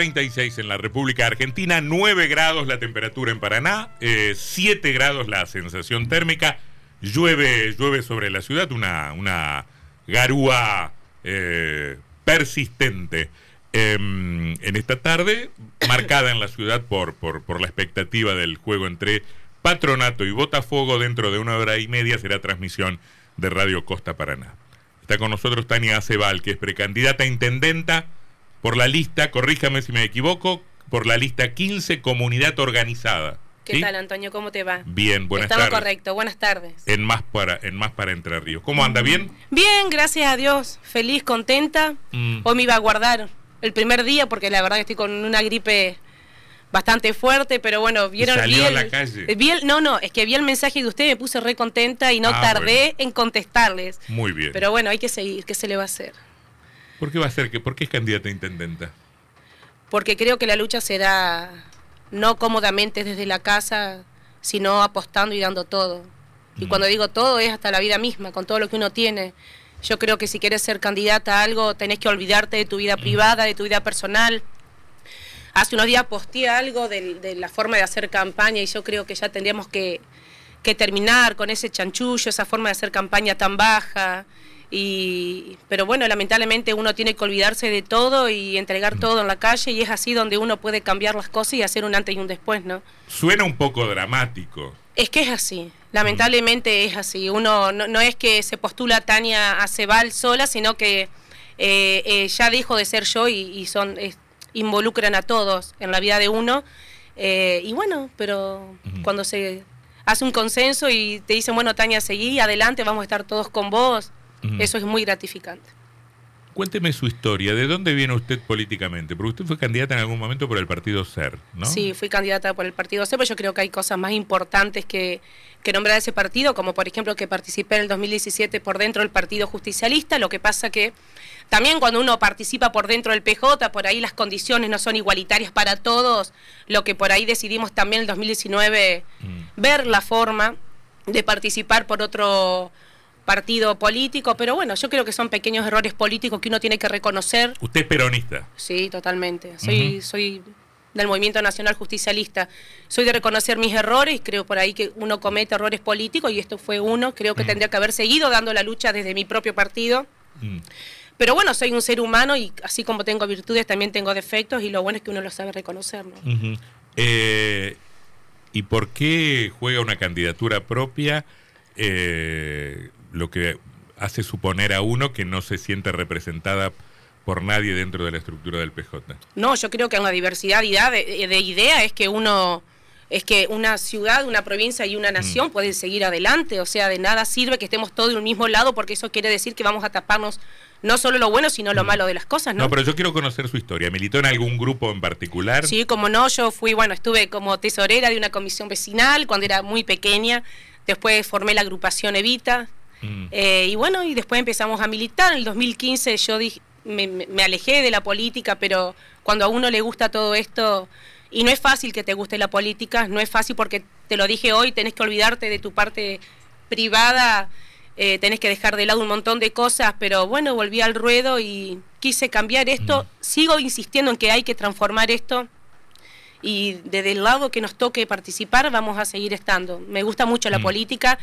36 en la República Argentina, 9 grados la temperatura en Paraná, 7 grados la sensación térmica, llueve, llueve sobre la ciudad, una, una garúa eh, persistente em, en esta tarde, marcada en la ciudad por, por, por la expectativa del juego entre Patronato y Botafogo. Dentro de una hora y media será transmisión de Radio Costa Paraná. Está con nosotros Tania Acebal, que es precandidata a intendenta por la lista, corríjame si me equivoco, por la lista 15, comunidad organizada. ¿Qué tal, Antonio? ¿Cómo te va? Bien, buenas tardes. Estamos correcto, buenas tardes. En más para, en más para Entre Ríos. ¿Cómo anda? ¿Bien? Bien, gracias a Dios. Feliz, contenta. Mm. Hoy me iba a guardar el primer día porque la verdad que estoy con una gripe bastante fuerte, pero bueno, vieron Salió a la calle. no, no, es que vi el mensaje de usted, me puse re contenta y no ah, tardé en contestarles. Muy bien. Pero bueno, hay que seguir, ¿qué se le va a hacer? ¿Por qué va a ser que por qué es candidata a intendenta? Porque creo que la lucha será no cómodamente desde la casa, sino apostando y dando todo. Y mm. cuando digo todo es hasta la vida misma, con todo lo que uno tiene. Yo creo que si quieres ser candidata a algo, tenés que olvidarte de tu vida mm. privada, de tu vida personal. Hace unos días posteé algo de, la forma de hacer campaña y yo creo que ya tendríamos que, que terminar con ese chanchullo, esa forma de hacer campaña tan baja. Y, pero bueno, lamentablemente uno tiene que olvidarse de todo y entregar todo en la calle y es así donde uno puede cambiar las cosas y hacer un antes y un después, ¿no? Suena un poco dramático. Es que es así, lamentablemente es así. Uno no, es que se postula Tania a Cebal sola, sino que eh, eh, ya dijo de ser yo y, son involucran a todos en la vida de uno. Eh, y bueno, pero cuando se hace un consenso y te dicen, bueno, Tania, seguí, adelante, vamos a estar todos con vos eso es muy gratificante. Cuénteme su historia. ¿De dónde viene usted políticamente? Porque usted fue candidata en algún momento por el partido SER, ¿no? Sí, fui candidata por el partido SER, pero yo creo que hay cosas más importantes que, que nombrar ese partido, como por ejemplo que participé en el 2017 por dentro del Partido Justicialista. Lo que pasa que también cuando uno participa por dentro del PJ, por ahí las condiciones no son igualitarias para todos. Lo que por ahí decidimos también en el 2019 mm. ver la forma de participar por otro partido político, pero bueno, yo creo que son pequeños errores políticos que uno tiene que reconocer. ¿Usted es peronista? Sí, totalmente. Soy, soy del Movimiento Nacional Justicialista. Soy de reconocer mis errores, creo por ahí que uno comete errores políticos y esto fue uno. Creo que tendría que haber seguido dando la lucha desde mi propio partido. Mm. Pero bueno, soy un ser humano y así como tengo virtudes, también tengo defectos y lo bueno es que uno lo sabe reconocer. Eh, ¿Y por qué juega una candidatura propia? Eh, lo que hace suponer a uno que no se siente representada por nadie dentro de la estructura del PJ. No, yo creo que en la diversidad de, de ideas es que uno es que una ciudad, una provincia y una nación mm. pueden seguir adelante, o sea, de nada sirve que estemos todos en un mismo lado porque eso quiere decir que vamos a taparnos no solo lo bueno, sino lo mm. malo de las cosas, ¿no? No, pero yo quiero conocer su historia. ¿Militó en algún grupo en particular? Sí, como no, yo fui, bueno, estuve como tesorera de una comisión vecinal cuando era muy pequeña, después formé la agrupación Evita, Mm. Eh, y bueno, y después empezamos a militar. En el 2015 yo dije, me, alejé de la política, pero cuando a uno le gusta todo esto, y no es fácil que te guste la política, no es fácil porque te lo dije hoy, tenés que olvidarte de tu parte privada, eh, tenés que dejar de lado un montón de cosas, pero bueno, volví al ruedo y quise cambiar esto. Mm. Sigo insistiendo en que hay que transformar esto y desde el lado que nos toque participar vamos a seguir estando. Me gusta mucho la mm. política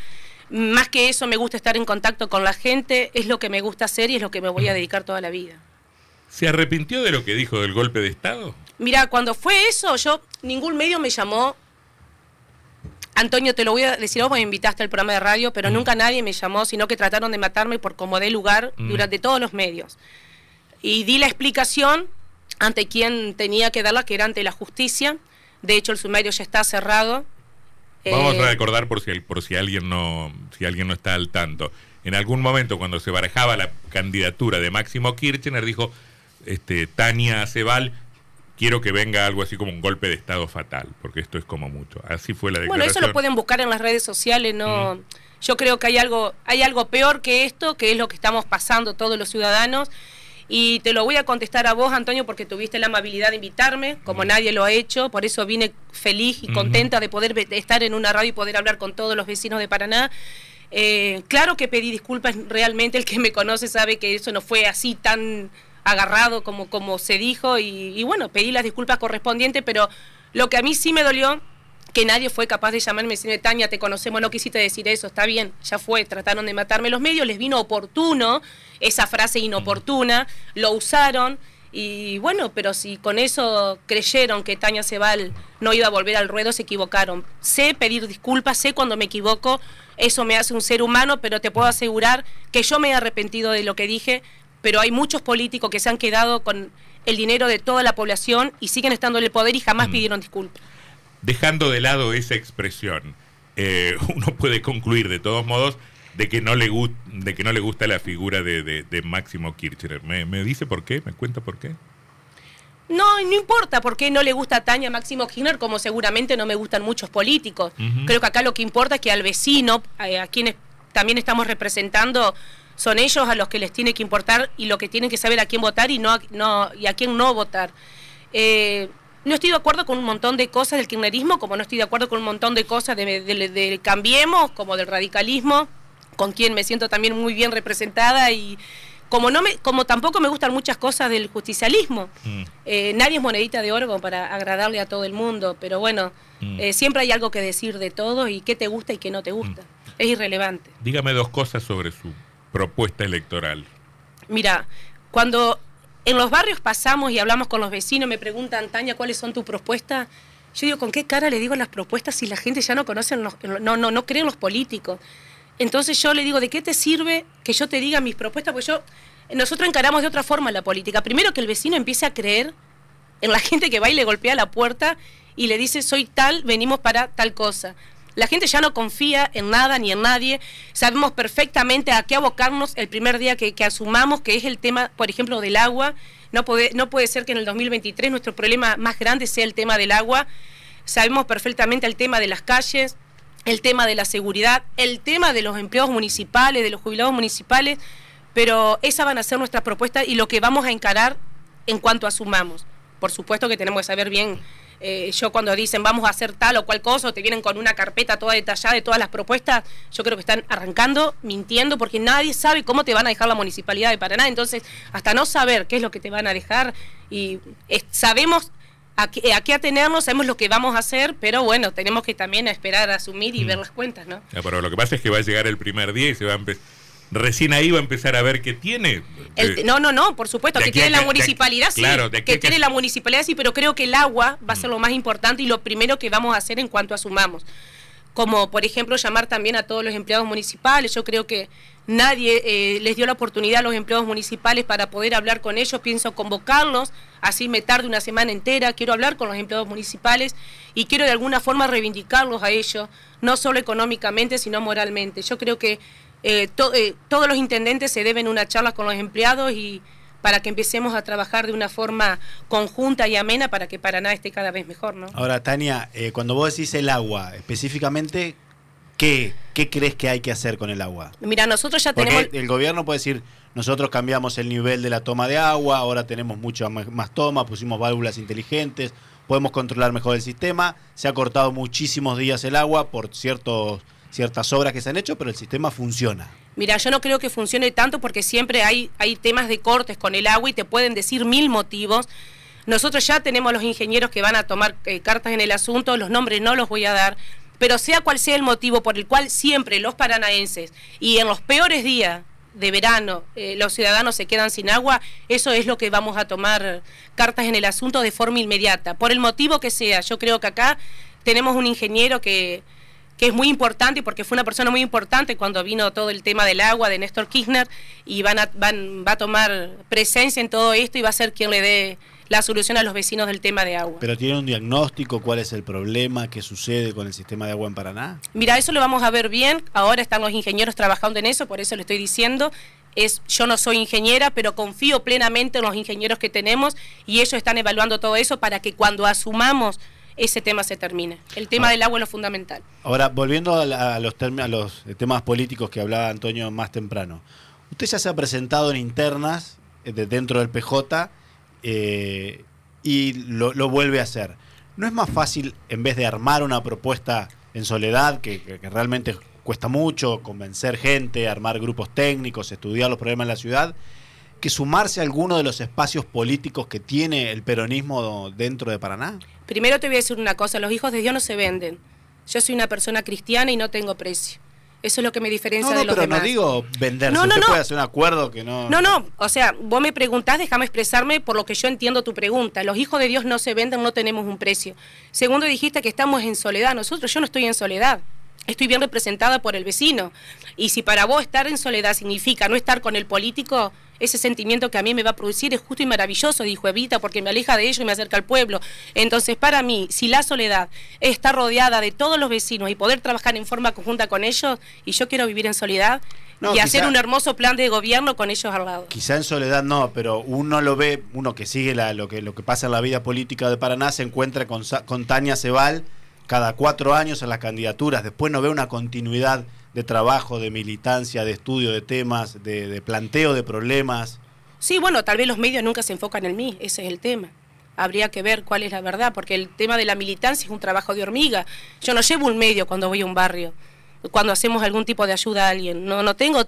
más que eso, me gusta estar en contacto con la gente, es lo que me gusta hacer y es lo que me voy a dedicar toda la vida. ¿Se arrepintió de lo que dijo del golpe de Estado? Mira, cuando fue eso, yo, ningún medio me llamó. Antonio, te lo voy a decir, vos me invitaste al programa de radio, pero mm. nunca nadie me llamó, sino que trataron de matarme por como de lugar mm. durante todos los medios. Y di la explicación ante quien tenía que darla, que era ante la justicia. De hecho, el sumario ya está cerrado Vamos a eh, recordar por si, por si alguien no, si alguien no está al tanto. En algún momento, cuando se barajaba la candidatura de Máximo Kirchner, dijo este, Tania Cebal, quiero que venga algo así como un golpe de estado fatal, porque esto es como mucho. Así fue la declaración. Bueno, eso lo pueden buscar en las redes sociales, no. Yo creo que hay algo, hay algo peor que esto, que es lo que estamos pasando todos los ciudadanos. Y te lo voy a contestar a vos, Antonio, porque tuviste la amabilidad de invitarme, como nadie lo ha hecho, por eso vine feliz y contenta de poder estar en una radio y poder hablar con todos los vecinos de Paraná. Eh, claro que pedí disculpas, realmente el que me conoce sabe que eso no fue así tan agarrado como, como se dijo y, bueno, pedí las disculpas correspondientes, pero lo que a mí sí me dolió que nadie fue capaz de llamarme y decirme, Tania, te conocemos, no quisiste decir eso, está bien, ya fue, trataron de matarme los medios, les vino oportuno esa frase inoportuna, lo usaron y bueno, pero si con eso creyeron que Tania Sebal no iba a volver al ruedo, se equivocaron. Sé pedir disculpas, sé cuando me equivoco, eso me hace un ser humano, pero te puedo asegurar que yo me he arrepentido de lo que dije, pero hay muchos políticos que se han quedado con el dinero de toda la población y siguen estando en el poder y jamás mm. pidieron disculpas. Dejando de lado esa expresión, eh, uno puede concluir de todos modos de que no le, de que no le gusta la figura de, Máximo Kirchner. ¿Me, dice por qué? ¿Me cuenta por qué? No, no importa por qué no le gusta a Tania Máximo Kirchner, como seguramente no me gustan muchos políticos. Creo que acá lo que importa es que al vecino, a, quienes también estamos representando, son ellos a los que les tiene que importar y lo que tienen que saber a quién votar y, no, no, y a quién no votar. Eh, no estoy de acuerdo con un montón de cosas del kirchnerismo, como no estoy de acuerdo con un montón de cosas del de Cambiemos, como del radicalismo con quien me siento también muy bien representada y como no me como tampoco me gustan muchas cosas del justicialismo mm. eh, nadie es monedita de oro para agradarle a todo el mundo pero bueno mm. eh, siempre hay algo que decir de todo y qué te gusta y qué no te gusta mm. es irrelevante dígame dos cosas sobre su propuesta electoral mira cuando en los barrios pasamos y hablamos con los vecinos me preguntan Tania cuáles son tus propuestas yo digo con qué cara le digo las propuestas si la gente ya no conoce no no no cree en los políticos entonces yo le digo, ¿de qué te sirve que yo te diga mis propuestas? Pues yo, nosotros encaramos de otra forma la política. Primero que el vecino empiece a creer en la gente que va y le golpea la puerta y le dice, soy tal, venimos para tal cosa. La gente ya no confía en nada ni en nadie. Sabemos perfectamente a qué abocarnos el primer día que, asumamos, que es el tema, por ejemplo, del agua. No puede, no puede ser que en el 2023 nuestro problema más grande sea el tema del agua. Sabemos perfectamente el tema de las calles, el tema de la seguridad, el tema de los empleados municipales, de los jubilados municipales, pero esa van a ser nuestras propuestas y lo que vamos a encarar en cuanto asumamos. Por supuesto que tenemos que saber bien, eh, yo cuando dicen vamos a hacer tal o cual cosa, o te vienen con una carpeta toda detallada de todas las propuestas, yo creo que están arrancando, mintiendo, porque nadie sabe cómo te van a dejar la municipalidad de Paraná. Entonces, hasta no saber qué es lo que te van a dejar, y sabemos a qué, atenernos, sabemos lo que vamos a hacer, pero bueno, tenemos que también esperar a asumir y ver mm. las cuentas, ¿no? pero lo que pasa es que va a llegar el primer día y se va a empezar recién ahí va a empezar a ver qué tiene. no, no, no, por supuesto, que tiene la municipalidad, sí. Claro, que, tiene la municipalidad, sí, pero creo que el agua va a ser mm. lo más importante y lo primero que vamos a hacer en cuanto asumamos. Como, por ejemplo, llamar también a todos los empleados municipales. Yo creo que nadie eh, les dio la oportunidad a los empleados municipales para poder hablar con ellos, pienso convocarlos, así me tarde una semana entera, quiero hablar con los empleados municipales y quiero de alguna forma reivindicarlos a ellos, no solo económicamente, sino moralmente. Yo creo que eh, eh, todos los intendentes se deben una charla con los empleados y para que empecemos a trabajar de una forma conjunta y amena para que Paraná esté cada vez mejor. ¿no? Ahora, Tania, cuando vos decís el agua, específicamente, ¿Qué, ¿Qué crees que hay que hacer con el agua? Mira, nosotros ya tenemos... El gobierno puede decir, nosotros cambiamos el nivel de la toma de agua, ahora tenemos mucha más toma, pusimos válvulas inteligentes, podemos controlar mejor el sistema, se ha cortado muchísimos días el agua por ciertos, ciertas obras que se han hecho, pero el sistema funciona. Mira, yo no creo que funcione tanto porque siempre hay, hay temas de cortes con el agua y te pueden decir mil motivos. Nosotros ya tenemos los ingenieros que van a tomar eh, cartas en el asunto, los nombres no los voy a dar, pero sea cual sea el motivo por el cual siempre los paranaenses y en los peores días de verano eh, los ciudadanos se quedan sin agua, eso es lo que vamos a tomar cartas en el asunto de forma inmediata. Por el motivo que sea, yo creo que acá tenemos un ingeniero que, que es muy importante porque fue una persona muy importante cuando vino todo el tema del agua de Néstor Kirchner y van a, van, va a tomar presencia en todo esto y va a ser quien le dé la solución a los vecinos del tema de agua. ¿Pero tiene un diagnóstico? ¿Cuál es el problema? ¿Qué sucede con el sistema de agua en Paraná? Mira, eso lo vamos a ver bien. Ahora están los ingenieros trabajando en eso, por eso le estoy diciendo. Es, yo no soy ingeniera, pero confío plenamente en los ingenieros que tenemos y ellos están evaluando todo eso para que cuando asumamos ese tema se termine. El tema ah. del agua es lo fundamental. Ahora, volviendo a, los, a los temas políticos que hablaba Antonio más temprano. Usted ya se ha presentado en internas eh, de dentro del PJ eh, y lo, vuelve a hacer. ¿No es más fácil, en vez de armar una propuesta en soledad, que, realmente cuesta mucho, convencer gente, armar grupos técnicos, estudiar los problemas en la ciudad, que sumarse a alguno de los espacios políticos que tiene el peronismo dentro de Paraná? Primero te voy a decir una cosa, los hijos de Dios no se venden. Yo soy una persona cristiana y no tengo precio. Eso es lo que me diferencia no, de los pero demás. no digo venderse. No, no, Usted no. puede hacer un acuerdo que no... No, no, o sea, vos me preguntás, déjame expresarme por lo que yo entiendo tu pregunta. Los hijos de Dios no se venden, no tenemos un precio. Segundo, dijiste que estamos en soledad. Nosotros, yo no estoy en soledad. Estoy bien representada por el vecino. Y si para vos estar en soledad significa no estar con el político, ese sentimiento que a mí me va a producir es justo y maravilloso, dijo Evita, porque me aleja de ellos y me acerca al pueblo. Entonces, para mí, si la soledad está rodeada de todos los vecinos y poder trabajar en forma conjunta con ellos, y yo quiero vivir en soledad No, y hacer un hermoso plan de gobierno con ellos al lado. Quizá en soledad no, pero uno lo ve, uno que sigue la- lo, que, lo que pasa en la vida política de Paraná, se encuentra con, con Tania Cebal cada cuatro años en las candidaturas, después no ve una continuidad de trabajo, de militancia, de estudio de temas, de, de planteo de problemas. Sí, bueno, tal vez los medios nunca se enfocan en mí, ese es el tema. Habría que ver cuál es la verdad, porque el tema de la militancia es un trabajo de hormiga. Yo no llevo un medio cuando voy a un barrio, cuando hacemos algún tipo de ayuda a alguien. No, no tengo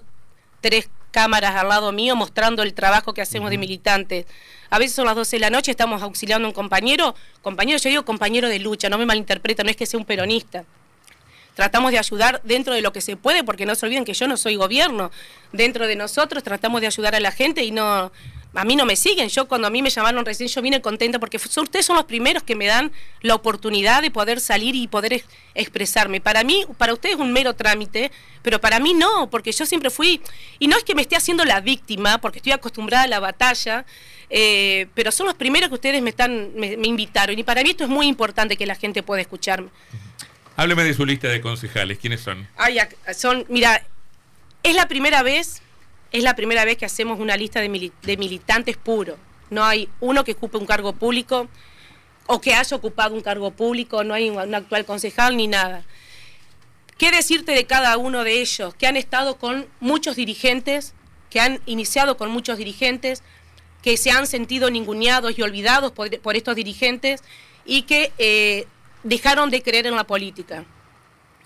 tres cámaras al lado mío mostrando el trabajo que hacemos de militantes. A veces son las 12 de la noche, estamos auxiliando a un compañero. Compañero, yo digo compañero de lucha, no me malinterpreta, no es que sea un peronista tratamos de ayudar dentro de lo que se puede, porque no se olviden que yo no soy gobierno. Dentro de nosotros tratamos de ayudar a la gente y no, a mí no me siguen. Yo cuando a mí me llamaron recién, yo vine contenta porque ustedes son los primeros que me dan la oportunidad de poder salir y poder ex- expresarme. Para mí, para ustedes es un mero trámite, pero para mí no, porque yo siempre fui, y no es que me esté haciendo la víctima, porque estoy acostumbrada a la batalla, eh, pero son los primeros que ustedes me están, me invitaron. Y para mí esto es muy importante que la gente pueda escucharme. Hábleme de su lista de concejales. ¿Quiénes son? Son, mira, es la primera vez, es la primera vez que hacemos una lista de, mili- de militantes puros. No hay uno que ocupe un cargo público o que haya ocupado un cargo público, no hay un, actual concejal ni nada. ¿Qué decirte de cada uno de ellos? Que han estado con muchos dirigentes, que han iniciado con muchos dirigentes, que se han sentido ninguneados y olvidados por, por estos dirigentes y que eh, dejaron de creer en la política.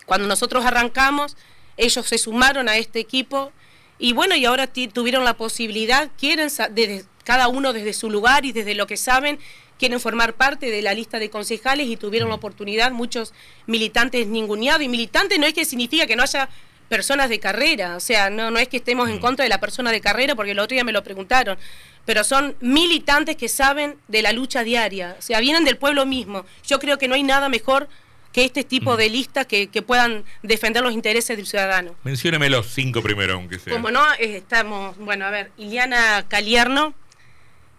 Cuando nosotros arrancamos, ellos se sumaron a este equipo y bueno, y ahora tuvieron la posibilidad, quieren, desde, cada uno desde su lugar y desde lo que saben, quieren formar parte de la lista de concejales y tuvieron la oportunidad, muchos militantes ninguneados. Y militante no es que significa que no haya personas de carrera, o sea, no, no es que estemos en contra de la persona de carrera, porque el otro día me lo preguntaron, pero son militantes que saben de la lucha diaria, o sea, vienen del pueblo mismo. Yo creo que no hay nada mejor que este tipo de listas que, que puedan defender los intereses del ciudadano. Mencióneme los cinco primero, aunque sea. Como no, estamos, bueno, a ver, Iliana Calierno,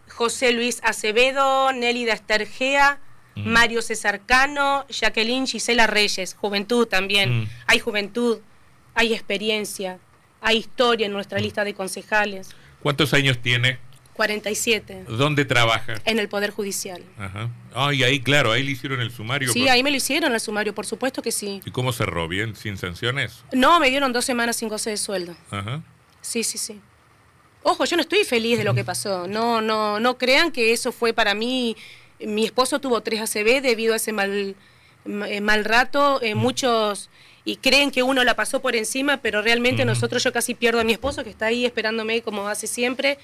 José Luis Acevedo, Nélida Estergea, Mm. Mario César Cano, Jacqueline Gisela Reyes, juventud también. Mm. Hay juventud, hay experiencia, hay historia en nuestra lista de concejales. ¿Cuántos años tiene? 47 ¿Dónde trabaja? en el Poder Judicial. Ajá. Ay, ahí, claro, ahí le hicieron el sumario. Sí, por- ahí me lo hicieron el sumario, por supuesto que sí. ¿Y cómo cerró? ¿Bien? ¿Sin sanciones? No, me dieron dos semanas sin goce de sueldo. Ajá. Sí, sí, sí. Ojo, yo no estoy feliz de lo que pasó. No, no, no crean que eso fue para mí. Mi esposo tuvo tres ACV debido a ese mal, ma- eh, mal rato. eh, muchos y creen que uno la pasó por encima, pero realmente nosotros yo casi pierdo a mi esposo que está ahí esperándome como hace siempre.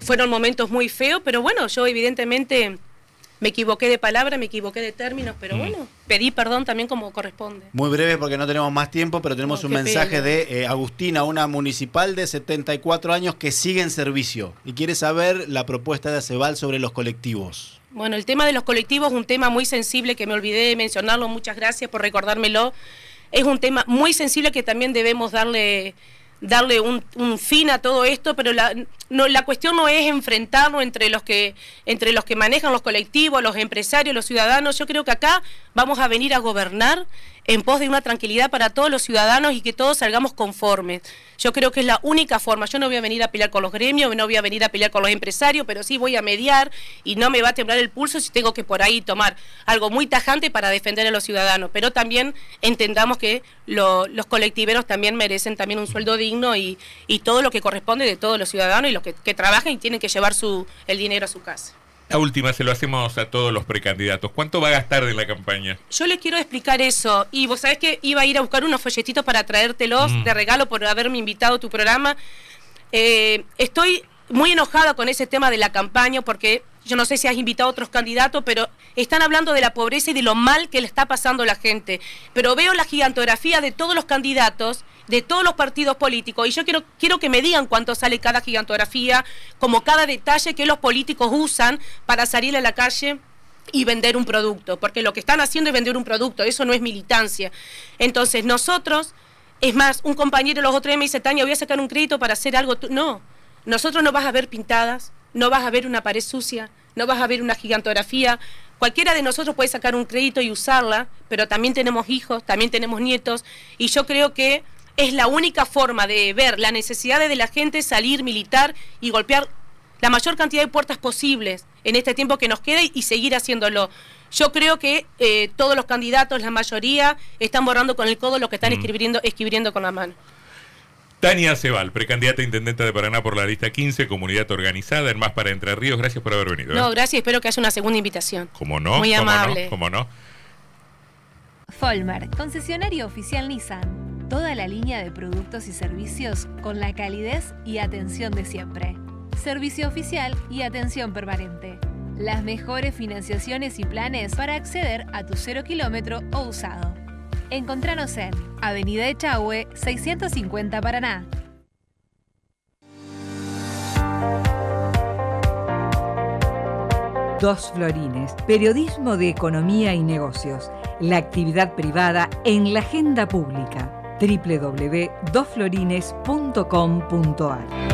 Fueron momentos muy feos, pero bueno, yo evidentemente me equivoqué de palabra, me equivoqué de términos, pero Mm. bueno, pedí perdón también como corresponde. Muy breve porque no tenemos más tiempo, pero tenemos No, un mensaje pena. de eh, Agustina, una municipal de 74 años que sigue en servicio y quiere saber la propuesta de Acebal sobre los colectivos. Bueno, el tema de los colectivos es un tema muy sensible que me olvidé de mencionarlo. Muchas gracias por recordármelo. Es un tema muy sensible que también debemos darle darle un, un fin a todo esto, pero la, la cuestión no es enfrentarnos entre los que entre los que manejan los colectivos, los empresarios, los ciudadanos. Yo creo que acá vamos a venir a gobernar en pos de una tranquilidad para todos los ciudadanos y que todos salgamos conformes. Yo creo que es la única forma. Yo no voy a venir a pelear con los gremios, no voy a venir a pelear con los empresarios, pero sí voy a mediar y no me va a temblar el pulso si tengo que por ahí tomar algo muy tajante para defender a los ciudadanos. Pero también entendamos que lo- los colectiveros también merecen también un sueldo digno y, y todo lo que corresponde de todos los ciudadanos los que, que trabajan y tienen que llevar su, el dinero a su casa. La última se lo hacemos a todos los precandidatos. ¿Cuánto va a gastar de la campaña? Yo les quiero explicar eso. Y vos sabés que iba a ir a buscar unos folletitos para traértelos Mm. de regalo por haberme invitado a tu programa. Eh, estoy muy enojada con ese tema de la campaña porque yo no sé si has invitado a otros candidatos, pero están hablando de la pobreza y de lo mal que le está pasando a la gente. Pero veo la gigantografía de todos los candidatos, de todos los partidos políticos, y yo quiero, quiero que me digan cuánto sale cada gigantografía, como cada detalle que los políticos usan para salir a la calle y vender un producto, porque lo que están haciendo es vender un producto, eso no es militancia. Entonces nosotros, es más, un compañero los otros días me dice, Tania, voy a sacar un crédito para hacer algo. No, nosotros no vas a ver pintadas, no vas a ver una pared sucia, no vas a ver una gigantografía. Cualquiera de nosotros puede sacar un crédito y usarla, pero también tenemos hijos, también tenemos nietos, y yo creo que es la única forma de ver la necesidad de la gente salir, militar y golpear la mayor cantidad de puertas posibles en este tiempo que nos queda y seguir haciéndolo. Yo creo que eh, todos los candidatos, la mayoría, están borrando con el codo lo que están mm. escribiendo, escribiendo con la mano. Tania Cebal, precandidata a intendente de Paraná por la lista 15, comunidad organizada en Más para Entre Ríos. Gracias por haber venido. ¿eh? No, gracias. Espero que haya una segunda invitación. Como no. Muy amable. ¿Cómo no? Folmar, concesionario oficial Nissan. Toda la línea de productos y servicios con la calidez y atención de siempre. Servicio oficial y atención permanente. Las mejores financiaciones y planes para acceder a tu cero kilómetro o usado. Encontranos en Avenida Echagüe, 650 Paraná. Dos Florines, periodismo de economía y negocios, la actividad privada en la agenda pública. www.dosflorines.com.ar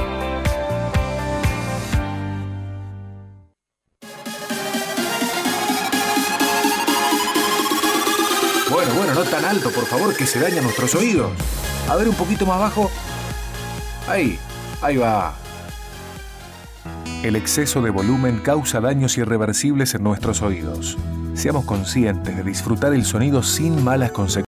tan alto, por favor, que se dañan nuestros oídos. A ver, un poquito más bajo. Ahí, ahí va. El exceso de volumen causa daños irreversibles en nuestros oídos. Seamos conscientes de disfrutar el sonido sin malas consecuencias.